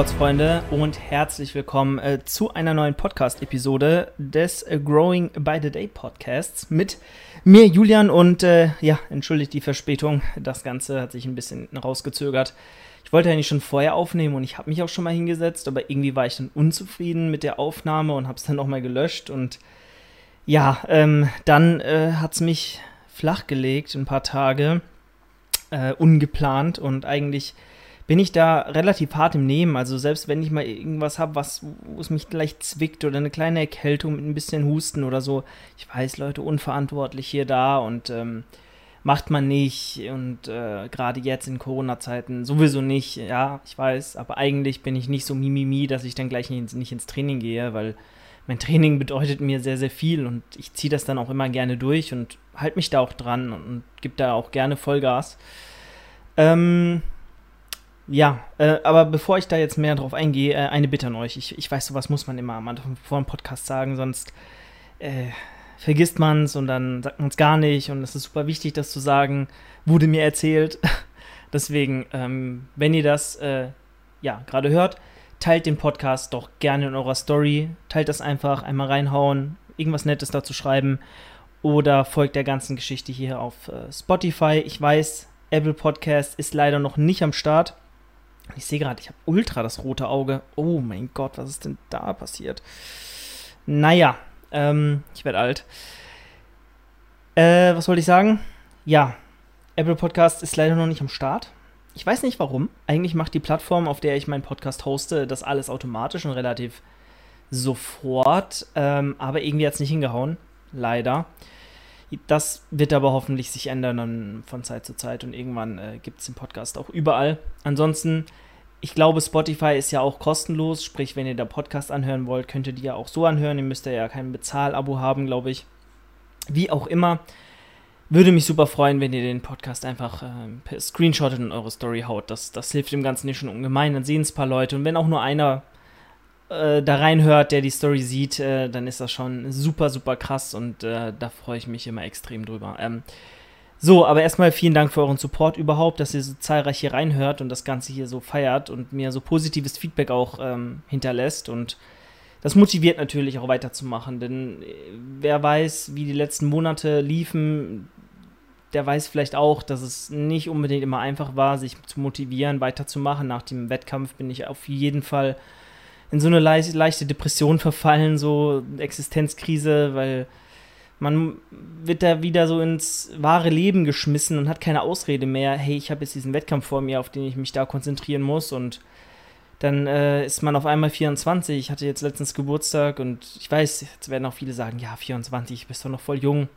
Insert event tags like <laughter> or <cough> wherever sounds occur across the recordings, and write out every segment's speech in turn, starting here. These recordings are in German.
Sportsfreunde und herzlich willkommen äh, zu einer neuen Podcast-Episode des äh, Growing by the Day Podcasts mit mir, Julian, und äh, ja, entschuldigt die Verspätung. Das Ganze hat sich ein bisschen rausgezögert. Ich wollte nicht schon vorher aufnehmen und ich habe mich auch schon mal hingesetzt, aber irgendwie war ich dann unzufrieden mit der Aufnahme und habe es dann nochmal gelöscht und ja, ähm, dann äh, hat es mich flachgelegt, ein paar Tage, äh, ungeplant und eigentlich bin ich da relativ hart im Nehmen. Also selbst wenn ich mal irgendwas habe, was wo es mich leicht zwickt oder eine kleine Erkältung mit ein bisschen Husten oder so, ich weiß, Leute, unverantwortlich hier da und ähm, macht man nicht und äh, gerade jetzt in Corona-Zeiten sowieso nicht, ja, ich weiß, aber eigentlich bin ich nicht so mimimi, dass ich dann gleich nicht, nicht ins Training gehe, weil mein Training bedeutet mir sehr, sehr viel und ich ziehe das dann auch immer gerne durch und halte mich da auch dran und, und gebe da auch gerne Vollgas. Ähm, ja, äh, aber bevor ich da jetzt mehr drauf eingehe, äh, eine Bitte an euch. Ich, ich weiß, sowas muss man immer am Anfang vor dem Podcast sagen, sonst äh, vergisst man es und dann sagt man es gar nicht. Und es ist super wichtig, das zu sagen. Wurde mir erzählt. <laughs> Deswegen, ähm, wenn ihr das äh, ja gerade hört, teilt den Podcast doch gerne in eurer Story. Teilt das einfach, einmal reinhauen, irgendwas Nettes dazu schreiben. Oder folgt der ganzen Geschichte hier auf äh, Spotify. Ich weiß, Apple Podcast ist leider noch nicht am Start. Ich sehe gerade, ich habe ultra das rote Auge. Oh mein Gott, was ist denn da passiert? Naja, ähm, ich werde alt. Äh, was wollte ich sagen? Ja, Apple Podcast ist leider noch nicht am Start. Ich weiß nicht warum. Eigentlich macht die Plattform, auf der ich meinen Podcast hoste, das alles automatisch und relativ sofort. Ähm, aber irgendwie hat es nicht hingehauen. Leider. Das wird aber hoffentlich sich ändern von Zeit zu Zeit und irgendwann äh, gibt es den Podcast auch überall. Ansonsten, ich glaube, Spotify ist ja auch kostenlos, sprich, wenn ihr da Podcast anhören wollt, könnt ihr die ja auch so anhören. Ihr müsst ja kein Bezahlabo haben, glaube ich. Wie auch immer, würde mich super freuen, wenn ihr den Podcast einfach äh, per Screenshot in eure Story haut. Das, das hilft dem Ganzen nicht schon ungemein. Dann sehen es ein paar Leute und wenn auch nur einer äh, da reinhört, der die Story sieht, äh, dann ist das schon super, super krass und äh, da freue ich mich immer extrem drüber. Ähm, so, aber erstmal vielen Dank für euren Support überhaupt, dass ihr so zahlreich hier reinhört und das Ganze hier so feiert und mir so positives Feedback auch ähm, hinterlässt und das motiviert natürlich auch weiterzumachen, denn äh, wer weiß, wie die letzten Monate liefen, der weiß vielleicht auch, dass es nicht unbedingt immer einfach war, sich zu motivieren, weiterzumachen. Nach dem Wettkampf bin ich auf jeden Fall in so eine leicht, leichte Depression verfallen, so Existenzkrise, weil man wird da wieder so ins wahre Leben geschmissen und hat keine Ausrede mehr. Hey, ich habe jetzt diesen Wettkampf vor mir, auf den ich mich da konzentrieren muss und dann äh, ist man auf einmal 24. Ich hatte jetzt letztens Geburtstag und ich weiß, jetzt werden auch viele sagen, ja, 24, bist doch noch voll jung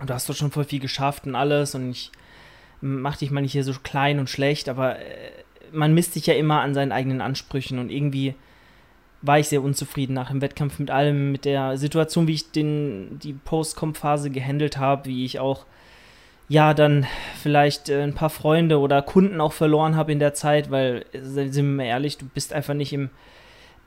und du hast doch schon voll viel geschafft und alles und ich mach dich mal nicht hier so klein und schlecht, aber äh, man misst sich ja immer an seinen eigenen Ansprüchen und irgendwie war ich sehr unzufrieden nach dem Wettkampf mit allem, mit der Situation, wie ich den, die Post-Comp-Phase gehandelt habe, wie ich auch, ja, dann vielleicht äh, ein paar Freunde oder Kunden auch verloren habe in der Zeit, weil, sind wir mal ehrlich, du bist einfach nicht im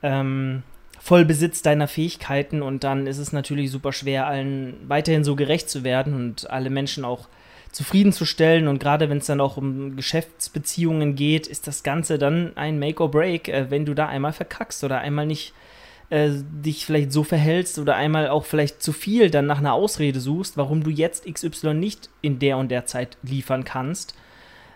ähm, Vollbesitz deiner Fähigkeiten und dann ist es natürlich super schwer, allen weiterhin so gerecht zu werden und alle Menschen auch zufriedenzustellen. Und gerade wenn es dann auch um Geschäftsbeziehungen geht, ist das Ganze dann ein Make or Break, äh, wenn du da einmal verkackst oder einmal nicht äh, dich vielleicht so verhältst oder einmal auch vielleicht zu viel dann nach einer Ausrede suchst, warum du jetzt XY nicht in der und der Zeit liefern kannst.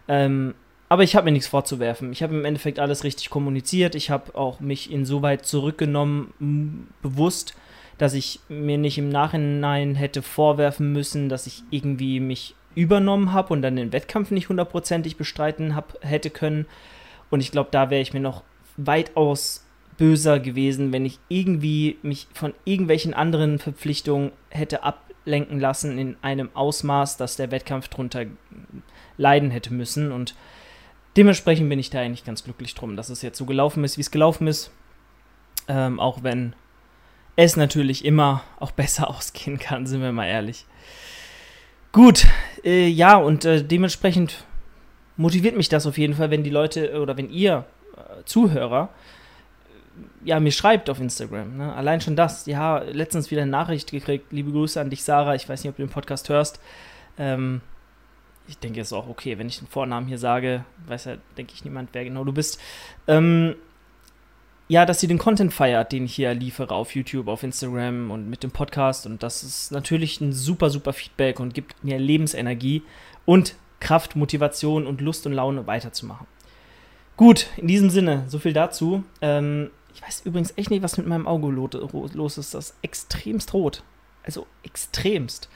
Ähm, aber ich habe mir nichts vorzuwerfen. Ich habe im Endeffekt alles richtig kommuniziert. Ich habe auch mich insoweit zurückgenommen, bewusst, dass ich mir nicht im Nachhinein hätte vorwerfen müssen, dass ich irgendwie mich übernommen habe und dann den Wettkampf nicht hundertprozentig bestreiten hab, hätte können. Und ich glaube, da wäre ich mir noch weitaus böser gewesen, wenn ich irgendwie mich von irgendwelchen anderen Verpflichtungen hätte ablenken lassen in einem Ausmaß, dass der Wettkampf drunter leiden hätte müssen. Und dementsprechend bin ich da eigentlich ganz glücklich drum, dass es jetzt so gelaufen ist, wie es gelaufen ist. Ähm, auch wenn es natürlich immer auch <laughs> besser ausgehen kann, sind wir mal ehrlich. Gut, äh, ja, und äh, dementsprechend motiviert mich das auf jeden Fall, wenn die Leute äh, oder wenn ihr äh, Zuhörer äh, ja, mir schreibt auf Instagram. Ne? Allein schon das. Ja, letztens wieder eine Nachricht gekriegt. Liebe Grüße an dich, Sarah. Ich weiß nicht, ob du den Podcast hörst. Ähm, ich denke, es ist auch okay, wenn ich den Vornamen hier sage. Weiß ja, denke ich, niemand, wer genau du bist. Ähm, ja, dass sie den Content feiert, den ich hier liefere auf YouTube, auf Instagram und mit dem Podcast. Und das ist natürlich ein super, super Feedback und gibt mir Lebensenergie und Kraft, Motivation und Lust und Laune weiterzumachen. Gut, in diesem Sinne, so viel dazu. Ähm, ich weiß übrigens echt nicht, was mit meinem Auge los ist. Das ist extremst rot. Also extremst.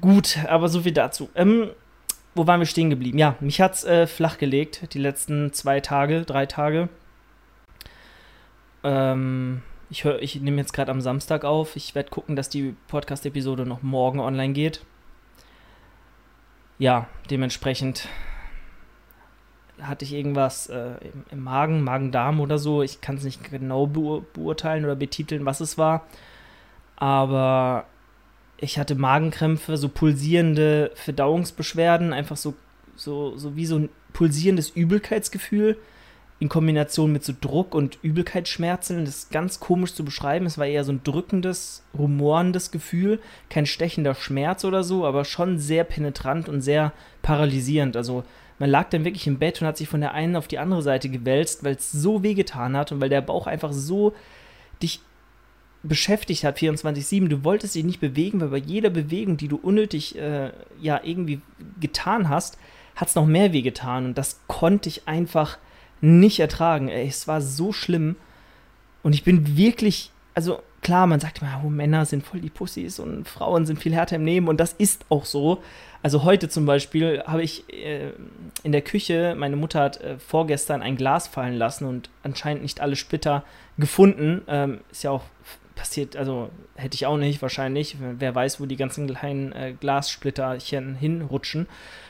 Gut, aber so viel dazu. Ähm, wo waren wir stehen geblieben? Ja, mich hat's äh, flach gelegt, die letzten zwei Tage, drei Tage. Ähm, ich, ich nehme jetzt gerade am Samstag auf. Ich werde gucken, dass die Podcast-Episode noch morgen online geht. Ja, dementsprechend hatte ich irgendwas äh, im, im, Magen, Magen-Darm oder so. Ich kann es nicht genau beur beurteilen oder betiteln, was es war. Aber ich hatte Magenkrämpfe, so pulsierende Verdauungsbeschwerden, einfach so, so, so wie so ein pulsierendes Übelkeitsgefühl in Kombination mit so Druck und Übelkeitsschmerzen. Das ist ganz komisch zu beschreiben. Es war eher so ein drückendes, rumorendes Gefühl. Kein stechender Schmerz oder so, aber schon sehr penetrant und sehr paralysierend. Also man lag dann wirklich im Bett und hat sich von der einen auf die andere Seite gewälzt, weil es so wehgetan hat und weil der Bauch einfach so dich beschäftigt hat, 24-7. Du wolltest dich nicht bewegen, weil bei jeder Bewegung, die du unnötig äh, ja irgendwie getan hast, hat es noch mehr wehgetan. Und das konnte ich einfach nicht ertragen. Ey, es war so schlimm. Und ich bin wirklich, also klar, man sagt immer, oh, Männer sind voll die Pussys und Frauen sind viel härter im Leben. Und das ist auch so. Also heute zum Beispiel habe ich äh, in der Küche, meine Mutter hat äh, vorgestern ein Glas fallen lassen und anscheinend nicht alle Splitter gefunden. Ähm, ist ja auch passiert, also hätte ich auch nicht wahrscheinlich. Wer weiß, wo die ganzen kleinen äh, Glassplitterchen hinrutschen.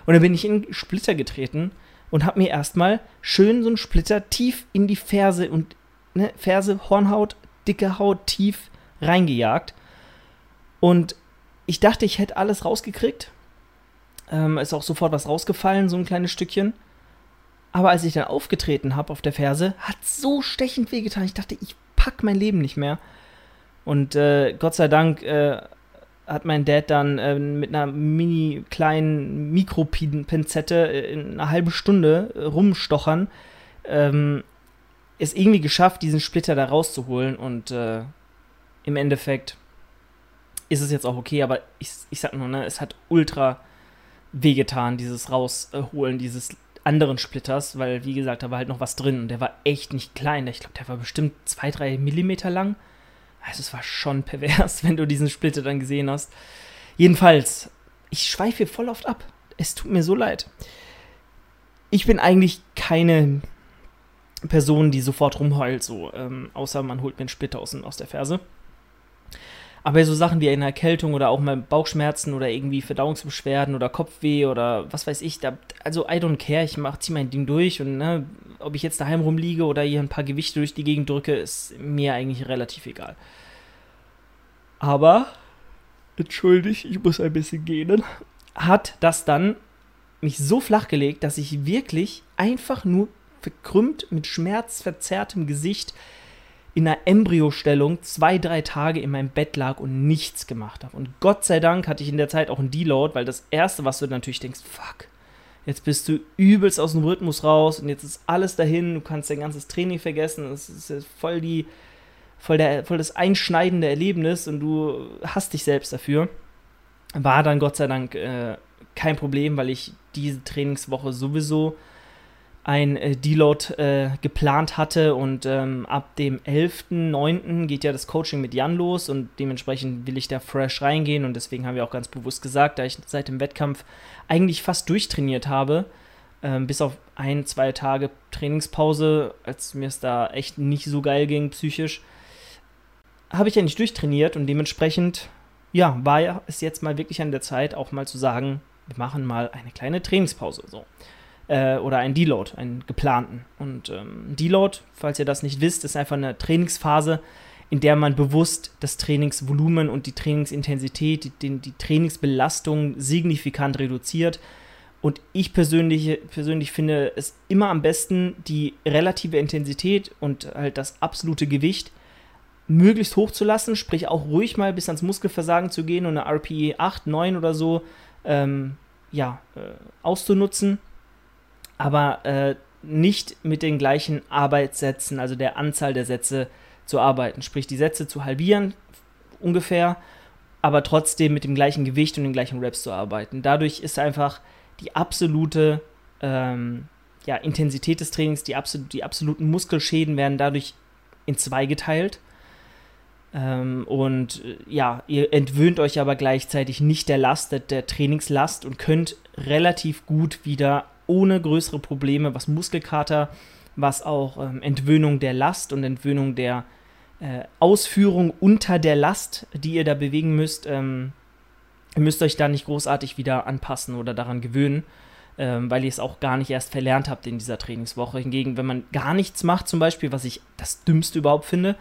Und dann bin ich in Splitter getreten und habe mir erstmal schön so einen Splitter tief in die Ferse und ne, Ferse, Hornhaut, dicke Haut tief reingejagt. Und ich dachte, ich hätte alles rausgekriegt. Ähm, ist auch sofort was rausgefallen, so ein kleines Stückchen. Aber als ich dann aufgetreten habe auf der Ferse, hat so stechend wehgetan. Ich dachte, ich pack mein Leben nicht mehr. Und äh, Gott sei Dank äh, hat mein Dad dann äh, mit einer mini kleinen Mikropinzette äh, in einer halben Stunde äh, rumstochern, ähm, es irgendwie geschafft, diesen Splitter da rauszuholen und äh, im Endeffekt ist es jetzt auch okay, aber ich, ich sag nur, ne, es hat ultra wehgetan, dieses Rausholen dieses anderen Splitters, weil, wie gesagt, da war halt noch was drin und der war echt nicht klein. Ich glaube, der war bestimmt zwei, drei Millimeter lang. Also es war schon pervers, <laughs> wenn du diesen Splitter dann gesehen hast. Jedenfalls, ich schweife voll oft ab. Es tut mir so leid. Ich bin eigentlich keine Person, die sofort rumheult, so, ähm, außer man holt mir einen Splitter aus, aus der Ferse. Aber so Sachen wie eine Erkältung oder auch mal Bauchschmerzen oder irgendwie Verdauungsbeschwerden oder Kopfweh oder was weiß ich, da, also I don't care, ich mach, zieh mein Ding durch und ne, ob ich jetzt daheim rumliege oder hier ein paar Gewichte durch die Gegend drücke, ist mir eigentlich relativ egal. Aber, entschuldigt, ich muss ein bisschen gehen, hat das dann mich so flach gelegt, dass ich wirklich einfach nur verkrümmt mit schmerzverzerrtem Gesicht in einer Embryostellung zwei, drei Tage in meinem Bett lag und nichts gemacht habe. Und Gott sei Dank hatte ich in der Zeit auch einen Deload, weil das Erste, was du natürlich denkst, fuck, jetzt bist du übelst aus dem Rhythmus raus und jetzt ist alles dahin, du kannst dein ganzes Training vergessen, das ist voll die, voll, der, voll das einschneidende Erlebnis und du hast dich selbst dafür. War dann Gott sei Dank äh, kein Problem, weil ich diese Trainingswoche sowieso ein äh, Deload äh, geplant hatte und ähm, ab dem 11.09. geht ja das Coaching mit Jan los und dementsprechend will ich da fresh reingehen und deswegen haben wir auch ganz bewusst gesagt, da ich seit dem Wettkampf eigentlich fast durchtrainiert habe, ähm, bis auf ein, zwei Tage Trainingspause, als mir es da echt nicht so geil ging psychisch, habe ich ja nicht durchtrainiert und dementsprechend, ja, war es jetzt mal wirklich an der Zeit, auch mal zu sagen, wir machen mal eine kleine Trainingspause. So äh, oder einen Deload, einen geplanten. Und ähm, Deload, falls ihr das nicht wisst, ist einfach eine Trainingsphase, in der man bewusst das Trainingsvolumen und die Trainingsintensität, die, die, Trainingsbelastung signifikant reduziert. Und ich persönlich, persönlich finde es immer am besten, die relative Intensität und halt das absolute Gewicht möglichst hoch zu lassen, sprich auch ruhig mal bis ans Muskelversagen zu gehen und eine RPE 8, 9 oder so ähm, ja, äh, auszunutzen aber äh, nicht mit den gleichen Arbeitssätzen, also der Anzahl der Sätze zu arbeiten. Sprich, die Sätze zu halbieren ungefähr, aber trotzdem mit dem gleichen Gewicht und den gleichen Reps zu arbeiten. Dadurch ist einfach die absolute ähm, ja, Intensität des Trainings, die, absolut, die absoluten Muskelschäden werden dadurch in zwei geteilt. Ähm, und äh, ja, ihr entwöhnt euch aber gleichzeitig nicht der Last, der, der Trainingslast und könnt relativ gut wieder ohne größere Probleme, was Muskelkater, was auch ähm, Entwöhnung der Last und Entwöhnung der äh, Ausführung unter der Last, die ihr da bewegen müsst, ähm, ihr müsst euch da nicht großartig wieder anpassen oder daran gewöhnen, ähm, weil ihr es auch gar nicht erst verlernt habt in dieser Trainingswoche. Hingegen, wenn man gar nichts macht, zum Beispiel, was ich das Dümmste überhaupt finde,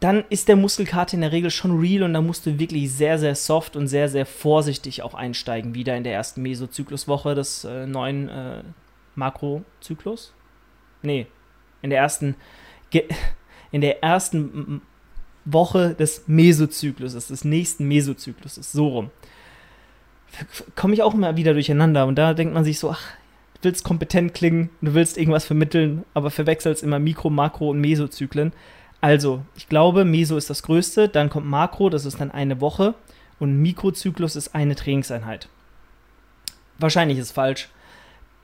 dann ist der Muskelkater in der Regel schon real und da musst du wirklich sehr, sehr soft und sehr, sehr vorsichtig auch einsteigen, wieder in der ersten Mesozykluswoche des äh, neuen äh, Makrozyklus. Nee, in der ersten, <laughs> in der ersten Woche des Mesozykluses, des nächsten Mesozykluses, so rum. Komme ich auch immer wieder durcheinander und da denkt man sich so, ach, du willst kompetent klingen, du willst irgendwas vermitteln, aber verwechselst immer Mikro, Makro und Mesozyklen. Also, ich glaube, Meso ist das größte, dann kommt Makro, das ist dann eine Woche und Mikrozyklus ist eine Trainingseinheit. Wahrscheinlich ist es falsch.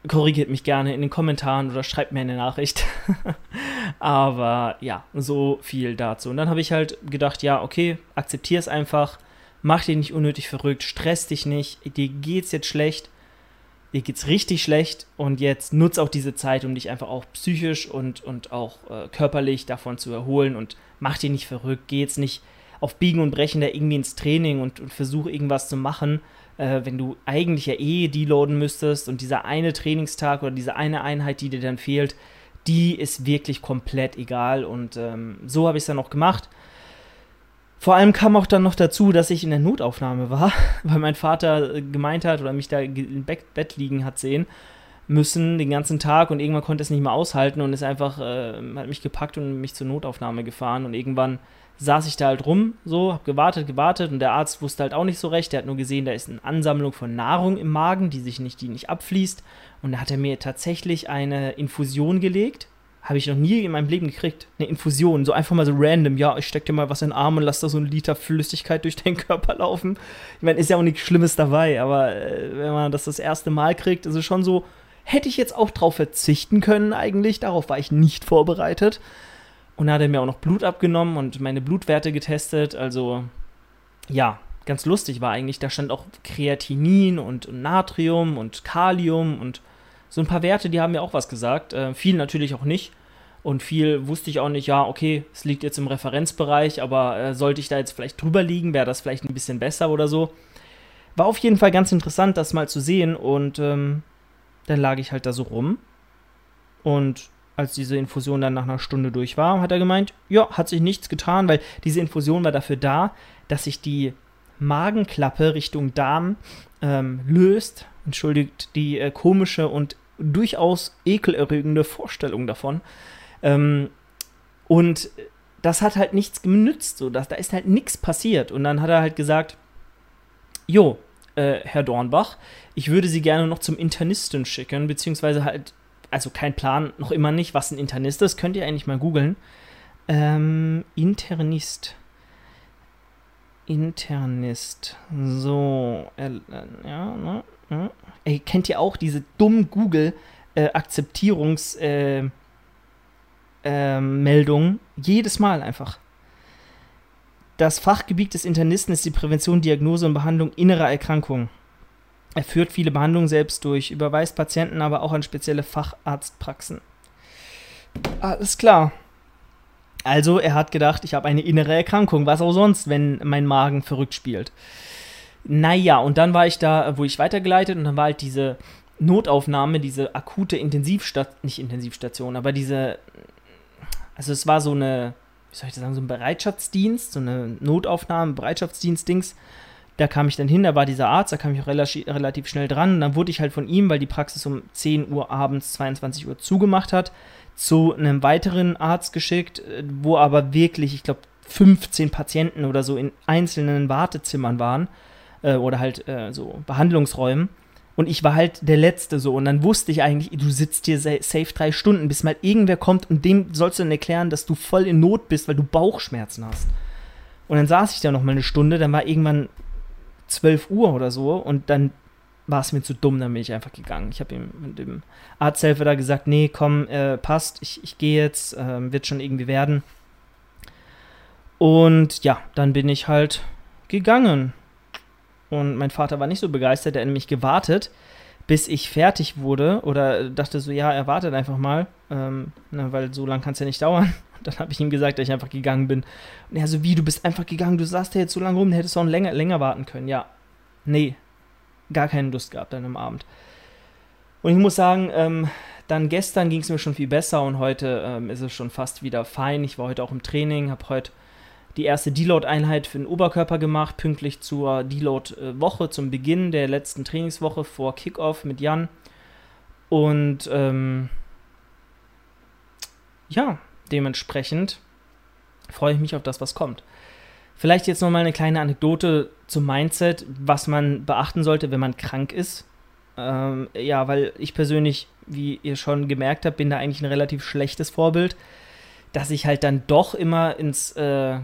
Korrigiert mich gerne in den Kommentaren oder schreibt mir eine Nachricht. <laughs> Aber ja, so viel dazu. Und dann habe ich halt gedacht, ja, okay, akzeptier es einfach, mach dich nicht unnötig verrückt, stress dich nicht, dir geht's jetzt schlecht, dir geht's richtig schlecht und jetzt nutz auch diese Zeit, um dich einfach auch psychisch und, und auch äh, körperlich davon zu erholen und mach dich nicht verrückt, geh jetzt nicht auf Biegen und Brechen da irgendwie ins Training und, und versuch irgendwas zu machen, äh, wenn du eigentlich ja eh deloaden müsstest und dieser eine Trainingstag oder diese eine Einheit, die dir dann fehlt, die ist wirklich komplett egal und ähm, so habe ich es dann auch gemacht. Vor allem kam auch dann noch dazu, dass ich in der Notaufnahme war, <laughs> weil mein Vater gemeint hat oder mich da im Bett liegen hat sehen müssen den ganzen Tag und irgendwann konnte es nicht mehr aushalten und ist einfach, äh, hat mich gepackt und mich zur Notaufnahme gefahren und irgendwann saß ich da halt rum, so, hab gewartet, gewartet und der Arzt wusste halt auch nicht so recht, der hat nur gesehen, da ist eine Ansammlung von Nahrung im Magen, die sich nicht, die nicht abfließt und da hat er mir tatsächlich eine Infusion gelegt, habe ich noch nie in meinem Leben gekriegt. Eine Infusion, so einfach mal so random. Ja, ich steck dir mal was in den Arm und lass da so einen Liter Flüssigkeit durch deinen Körper laufen. Ich meine, ist ja auch nichts Schlimmes dabei, aber äh, wenn man das das erste Mal kriegt, ist es schon so, hätte ich jetzt auch drauf verzichten können eigentlich. Darauf war ich nicht vorbereitet. Und dann hat er mir auch noch Blut abgenommen und meine Blutwerte getestet. Also, ja, ganz lustig war eigentlich. Da stand auch Kreatinin und, und Natrium und Kalium und so ein paar Werte, die haben mir auch was gesagt. Äh, viel natürlich auch nicht. Und viel wusste ich auch nicht, ja, okay, es liegt jetzt im Referenzbereich, aber äh, sollte ich da jetzt vielleicht drüber liegen, wäre das vielleicht ein bisschen besser oder so. War auf jeden Fall ganz interessant, das mal zu sehen. Und ähm, dann lag ich halt da so rum. Und als diese Infusion dann nach einer Stunde durch war, hat er gemeint, ja, hat sich nichts getan, weil diese Infusion war dafür da, dass sich die Magenklappe Richtung Darm ähm, löst. Entschuldigt die äh, komische und durchaus ekelerregende Vorstellung davon. Ähm, und das hat halt nichts genützt, so dass da ist halt nichts passiert. Und dann hat er halt gesagt, jo, äh, Herr Dornbach, ich würde Sie gerne noch zum Internisten schicken, beziehungsweise halt, also kein Plan, noch immer nicht, was ein Internist ist, könnt ihr eigentlich mal googeln. Ähm, Internist. Internist. So, äh, ja, ne? Ja. Ey, kennt ihr auch diese dummen Google-Akzeptierungs- äh, äh, ähm? Jedes Mal einfach. Das Fachgebiet des Internisten ist die Prävention, Diagnose und Behandlung innerer Erkrankungen. Er führt viele Behandlungen selbst durch, überweist Patienten aber auch an spezielle Facharztpraxen. Alles klar. Also, er hat gedacht, ich habe eine innere Erkrankung, was auch sonst, wenn mein Magen verrückt spielt. Naja, und dann war ich da, wo ich weitergeleitet und dann war halt diese Notaufnahme, diese akute Intensivstation, nicht Intensivstation, aber diese, also es war so eine, wie soll ich das sagen, so ein Bereitschaftsdienst, so eine Notaufnahme, Bereitschaftsdienst-Dings. Da kam ich dann hin, da war dieser Arzt, da kam ich auch relativ, schnell dran. Und dann wurde ich halt von ihm, weil die Praxis um 10 Uhr abends, 22 Uhr zugemacht hat, zu einem weiteren Arzt geschickt, wo aber wirklich, ich glaube, 15 Patienten oder so in einzelnen Wartezimmern waren äh, oder halt äh, so Behandlungsräumen. Und ich war halt der Letzte so. Und dann wusste ich eigentlich, du sitzt hier safe drei Stunden, bis mal irgendwer kommt und dem sollst du dann erklären, dass du voll in Not bist, weil du Bauchschmerzen hast. Und dann saß ich da noch mal eine Stunde, dann war irgendwann 12 Uhr oder so und dann war es mir zu dumm, dann bin ich einfach gegangen. Ich habe ihm mit dem Arzthelfer da gesagt, nee, komm, äh, passt, ich, ich gehe jetzt, äh, wird schon irgendwie werden. Und ja, dann bin ich halt gegangen. Und mein Vater war nicht so begeistert, er hat nämlich gewartet, bis ich fertig wurde oder dachte so, ja, er wartet einfach mal, ähm, na, weil so lange kann es ja nicht dauern. Und <laughs> dann habe ich ihm gesagt, dass ich einfach gegangen bin. Und er so, wie, du bist einfach gegangen, du saßt ja jetzt so lange rum, hättest du auch länger, länger warten können. Ja, nee, gar keine Lust gehabt an dem Abend. Und ich muss sagen, ähm, dann gestern ging es mir schon viel besser und heute ähm, ist es schon fast wieder fein. Ich war heute auch im Training, habe heute die erste Deload-Einheit für den Oberkörper gemacht, pünktlich zur Deload-Woche, zum Beginn der letzten Trainingswoche vor Kickoff mit Jan. Und ähm, ja, dementsprechend freue ich mich auf das, was kommt. Vielleicht jetzt nochmal eine kleine Anekdote zum Mindset, was man beachten sollte, wenn man krank ist. Ähm, ja, weil ich persönlich, wie ihr schon gemerkt habt, bin da eigentlich ein relativ schlechtes Vorbild, dass ich halt dann doch immer ins äh,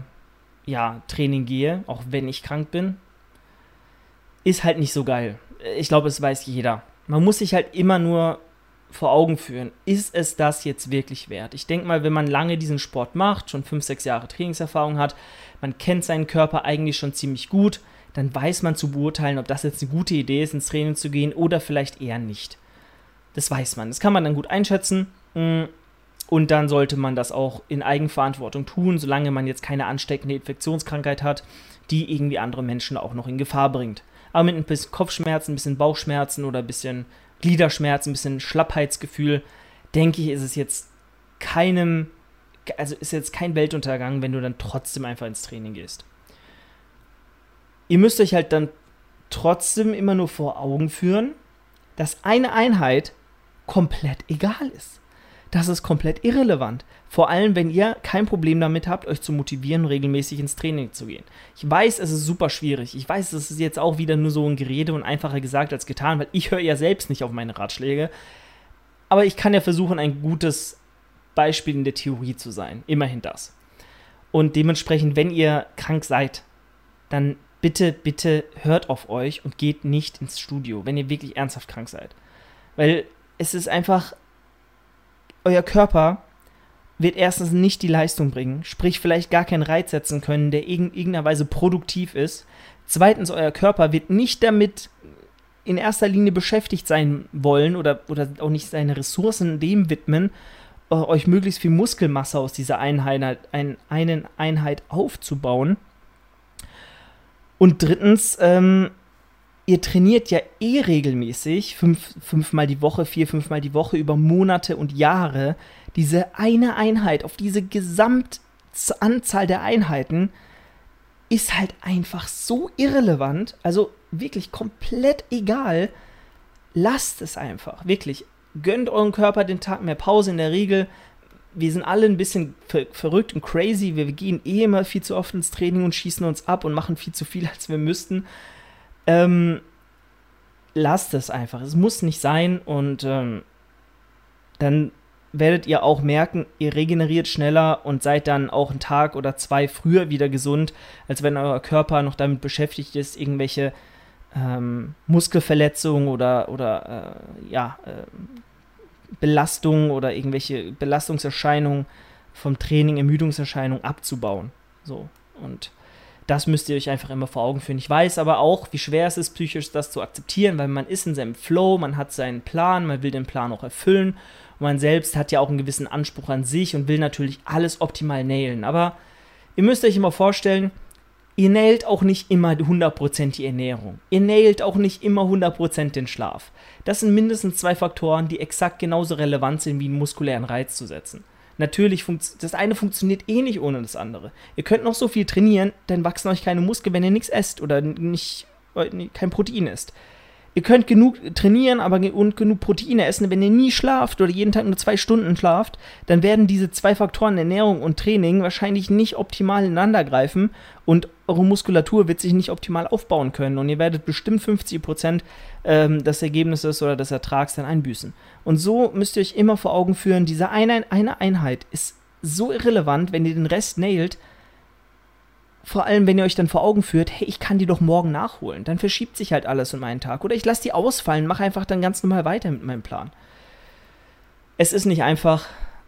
ja, Training gehe, auch wenn ich krank bin, ist halt nicht so geil. Ich glaube, es weiß jeder. Man muss sich halt immer nur vor Augen führen, ist es das jetzt wirklich wert? Ich denke mal, wenn man lange diesen Sport macht, schon fünf, sechs Jahre Trainingserfahrung hat, man kennt seinen Körper eigentlich schon ziemlich gut, dann weiß man zu beurteilen, ob das jetzt eine gute Idee ist, ins Training zu gehen oder vielleicht eher nicht. Das weiß man. Das kann man dann gut einschätzen. Und dann sollte man das auch in Eigenverantwortung tun, solange man jetzt keine ansteckende Infektionskrankheit hat, die irgendwie andere Menschen auch noch in Gefahr bringt. Aber mit ein bisschen Kopfschmerzen, ein bisschen Bauchschmerzen oder ein bisschen Gliederschmerzen, ein bisschen Schlappheitsgefühl, denke ich, ist es jetzt keinem also ist jetzt kein Weltuntergang, wenn du dann trotzdem einfach ins Training gehst. Ihr müsst euch halt dann trotzdem immer nur vor Augen führen, dass eine Einheit komplett egal ist. Das ist komplett irrelevant. Vor allem, wenn ihr kein Problem damit habt, euch zu motivieren, regelmäßig ins Training zu gehen. Ich weiß, es ist super schwierig. Ich weiß, es ist jetzt auch wieder nur so ein Gerede und einfacher gesagt als getan, weil ich höre ja selbst nicht auf meine Ratschläge. Aber ich kann ja versuchen, ein gutes Beispiel in der Theorie zu sein. Immerhin das. Und dementsprechend, wenn ihr krank seid, dann bitte, bitte hört auf euch und geht nicht ins Studio, wenn ihr wirklich ernsthaft krank seid. Weil es ist einfach, euer Körper wird erstens nicht die Leistung bringen, sprich vielleicht gar keinen Reiz setzen können, der in irgendeiner Weise produktiv ist. Zweitens, euer Körper wird nicht damit in erster Linie beschäftigt sein wollen oder, oder auch nicht seine Ressourcen dem widmen, äh, euch möglichst viel Muskelmasse aus dieser Einheit, ein, einen Einheit aufzubauen. Und drittens, ähm, ihr trainiert ja eh regelmäßig, fünf, fünfmal die Woche, vier, fünfmal die Woche, über Monate und Jahre, diese eine Einheit, auf diese Gesamtanzahl der Einheiten, ist halt einfach so irrelevant, also wirklich komplett egal. Lasst es einfach, wirklich gönnt euren Körper den Tag mehr Pause in der Regel. Wir sind alle ein bisschen ver verrückt und crazy. Wir gehen eh immer viel zu oft ins Training und schießen uns ab und machen viel zu viel, <laughs> als wir müssten. Ähm, lasst es einfach. Es muss nicht sein und ähm, dann werdet ihr auch merken, ihr regeneriert schneller und seid dann auch einen Tag oder zwei früher wieder gesund, als wenn euer Körper noch damit beschäftigt ist, irgendwelche ähm, Muskelverletzungen oder, oder äh, ja, äh, Belastungen oder irgendwelche Belastungserscheinungen vom Training, Ermüdungserscheinungen abzubauen. So. Und das müsst ihr euch einfach immer vor Augen führen. Ich weiß aber auch, wie schwer es ist, psychisch das zu akzeptieren, weil man ist in seinem Flow, man hat seinen Plan, man will den Plan auch erfüllen. Und man selbst hat ja auch einen gewissen Anspruch an sich und will natürlich alles optimal nailen. Aber ihr müsst euch immer vorstellen, Ihr nailt auch nicht immer 100% die Ernährung. Ihr nailt auch nicht immer 100% den Schlaf. Das sind mindestens zwei Faktoren, die exakt genauso relevant sind, wie einen muskulären Reiz zu setzen. Natürlich, das eine funktioniert eh nicht ohne das andere. Ihr könnt noch so viel trainieren, dann wachsen euch keine Muskeln, wenn ihr nichts esst oder nicht, kein Protein isst. Ihr könnt genug trainieren aber und genug Proteine essen. Wenn ihr nie schlaft oder jeden Tag nur zwei Stunden schlaft, dann werden diese zwei Faktoren Ernährung und Training wahrscheinlich nicht optimal ineinander greifen und eure Muskulatur wird sich nicht optimal aufbauen können und ihr werdet bestimmt 50% ähm, des Ergebnisses oder des Ertrags dann einbüßen. Und so müsst ihr euch immer vor Augen führen, diese eine, eine Einheit ist so irrelevant, wenn ihr den Rest nailt, vor allem, wenn ihr euch dann vor Augen führt, hey, ich kann die doch morgen nachholen. Dann verschiebt sich halt alles in meinen Tag. Oder ich lasse die ausfallen, mache einfach dann ganz normal weiter mit meinem Plan. Es ist nicht einfach,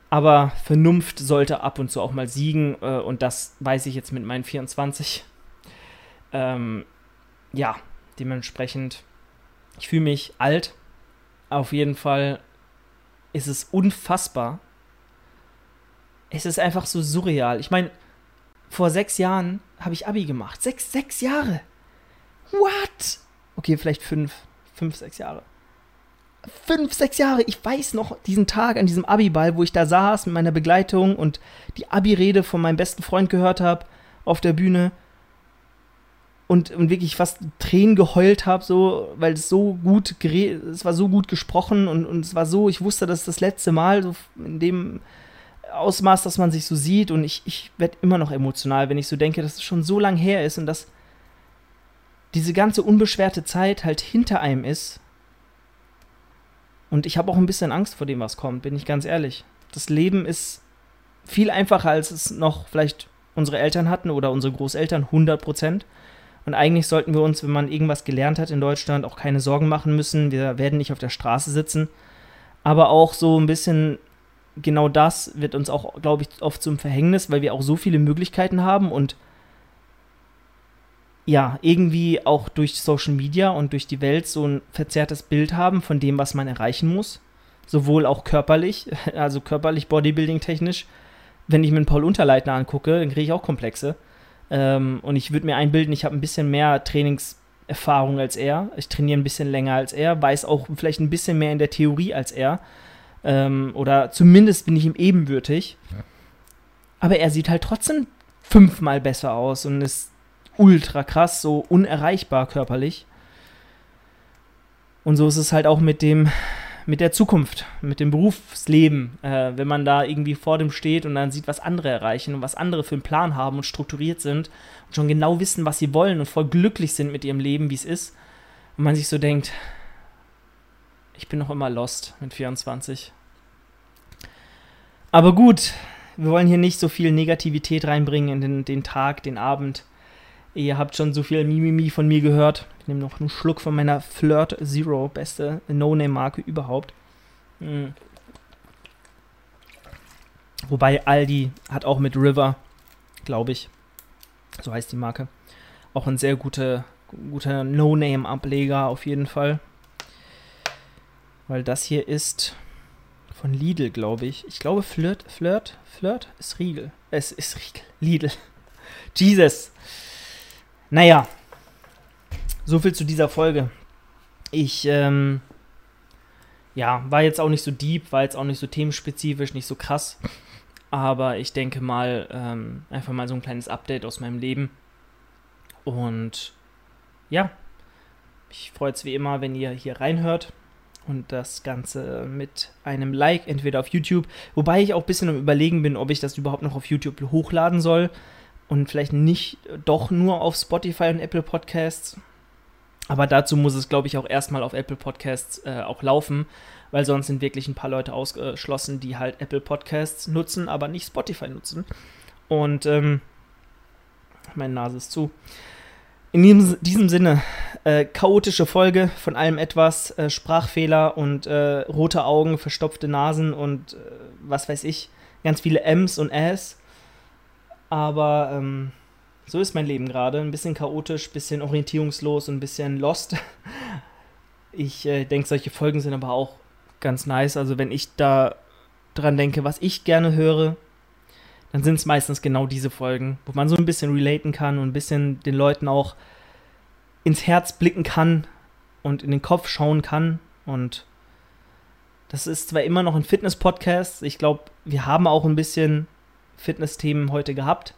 aber Vernunft sollte ab und zu auch mal siegen. Äh, und das weiß ich jetzt mit meinen 24. Ähm, ja, dementsprechend, ich fühle mich alt. Auf jeden Fall ist es unfassbar. Es ist einfach so surreal. Ich meine, vor sechs Jahren habe ich Abi gemacht. Sechs, sechs Jahre. What? Okay, vielleicht fünf, fünf, sechs Jahre. Fünf, sechs Jahre. Ich weiß noch diesen Tag an diesem Abi-Ball, wo ich da saß mit meiner Begleitung und die Abi-Rede von meinem besten Freund gehört habe auf der Bühne und, und wirklich fast Tränen geheult habe, so, weil es so gut es war so gut gesprochen und, und es war so, ich wusste, das ist das letzte Mal, so in dem Ausmaß, dass man sich so sieht. Und ich, ich werde immer noch emotional, wenn ich so denke, dass es schon so lang her ist und dass diese ganze unbeschwerte Zeit halt hinter einem ist. Und ich habe auch ein bisschen Angst vor dem, was kommt, bin ich ganz ehrlich. Das Leben ist viel einfacher, als es noch vielleicht unsere Eltern hatten oder unsere Großeltern, 100 Prozent. Und eigentlich sollten wir uns, wenn man irgendwas gelernt hat in Deutschland, auch keine Sorgen machen müssen. Wir werden nicht auf der Straße sitzen. Aber auch so ein bisschen genau das wird uns auch, glaube ich, oft zum Verhängnis, weil wir auch so viele Möglichkeiten haben und ja, irgendwie auch durch Social Media und durch die Welt so ein verzerrtes Bild haben von dem, was man erreichen muss. Sowohl auch körperlich, <laughs> also körperlich, Bodybuilding-technisch. Wenn ich mir einen Paul Unterleitner angucke, dann kriege ich auch Komplexe. Ähm, und ich würde mir einbilden, ich habe ein bisschen mehr Trainingserfahrung als er. Ich trainiere ein bisschen länger als er, weiß auch vielleicht ein bisschen mehr in der Theorie als er. Ähm, oder zumindest bin ich ihm ebenbürtig. Ja. Aber er sieht halt trotzdem fünfmal besser aus und ist ultra krass, so unerreichbar körperlich. Und so ist es halt auch mit dem, mit der Zukunft, mit dem Berufsleben, äh, wenn man da irgendwie vor dem steht und dann sieht, was andere erreichen und was andere für einen Plan haben und strukturiert sind und schon genau wissen, was sie wollen und voll glücklich sind mit ihrem Leben, wie es ist. Und man sich so denkt, ich bin noch immer lost mit 24. Aber gut, wir wollen hier nicht so viel Negativität reinbringen in den, den Tag, den Abend. Ihr habt schon so viel Mimimi von mir gehört. Ich nehme noch einen Schluck von meiner Flirt Zero, beste No-Name-Marke überhaupt. Mhm. Wobei Aldi hat auch mit River, glaube ich, so heißt die Marke, auch ein sehr guter, guter No-Name-Ableger auf jeden Fall. Weil das hier ist von Lidl, glaube ich. Ich glaube Flirt, Flirt, Flirt ist Riegel. Es ist Riegel. Lidl. <laughs> Jesus. Naja. So viel zu dieser Folge. Ich, ähm, ja, war jetzt auch nicht so deep, war jetzt auch nicht so themenspezifisch, nicht so krass. Aber ich denke mal, ähm, einfach mal so ein kleines Update aus meinem Leben. Und ja, ich freue es wie immer, wenn ihr hier reinhört und das Ganze mit einem Like, entweder auf YouTube, wobei ich auch ein bisschen am Überlegen bin, ob ich das überhaupt noch auf YouTube hochladen soll und vielleicht nicht doch nur auf Spotify und Apple Podcasts. Aber dazu muss es, glaube ich, auch erstmal auf Apple Podcasts äh, auch laufen, weil sonst sind wirklich ein paar Leute ausgeschlossen, die halt Apple Podcasts nutzen, aber nicht Spotify nutzen. Und ähm, meine Nase ist zu. In diesem, diesem Sinne, äh, chaotische Folge von allem etwas, äh, Sprachfehler und äh, rote Augen, verstopfte Nasen und äh, was weiß ich, ganz viele M's und Äs. Aber ähm, so ist mein Leben gerade. Ein bisschen chaotisch, ein bisschen orientierungslos und ein bisschen lost. <laughs> Ich äh, denke, solche Folgen sind aber auch ganz nice. Also wenn ich da dran denke, was ich gerne höre, dann sind es meistens genau diese Folgen, wo man so ein bisschen relaten kann und ein bisschen den Leuten auch ins Herz blicken kann und in den Kopf schauen kann. Und das ist zwar immer noch ein Fitness-Podcast, ich glaube, wir haben auch ein bisschen Fitness-Themen heute gehabt,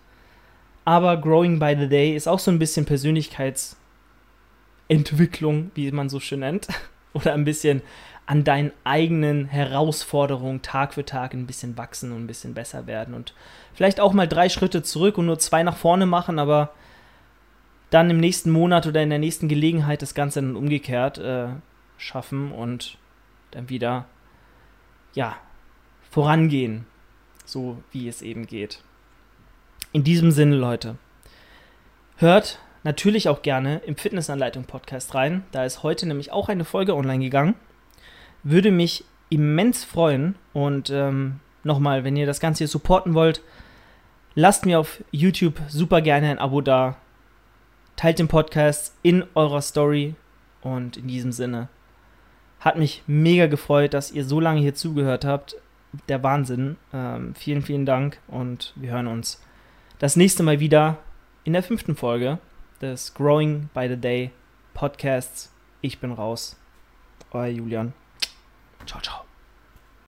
aber Growing by the Day ist auch so ein bisschen Persönlichkeitsentwicklung Entwicklung, wie man so schön nennt, <laughs> oder ein bisschen an deinen eigenen Herausforderungen Tag für Tag ein bisschen wachsen und ein bisschen besser werden und vielleicht auch mal drei Schritte zurück und nur zwei nach vorne machen, aber dann im nächsten Monat oder in der nächsten Gelegenheit das Ganze dann umgekehrt äh, schaffen und dann wieder, ja, vorangehen, so wie es eben geht. In diesem Sinne, Leute, hört natürlich auch gerne im Fitnessanleitung Podcast rein. Da ist heute nämlich auch eine Folge online gegangen. Würde mich immens freuen. Und ähm, nochmal, wenn ihr das Ganze hier supporten wollt, lasst mir auf YouTube super gerne ein Abo da. Teilt den Podcast in eurer Story. Und in diesem Sinne, hat mich mega gefreut, dass ihr so lange hier zugehört habt. Der Wahnsinn. Ähm, vielen, vielen Dank und wir hören uns das nächste Mal wieder in der fünften Folge des Growing by the Day Podcasts. Ich bin raus. Euer Julian. 吵吵。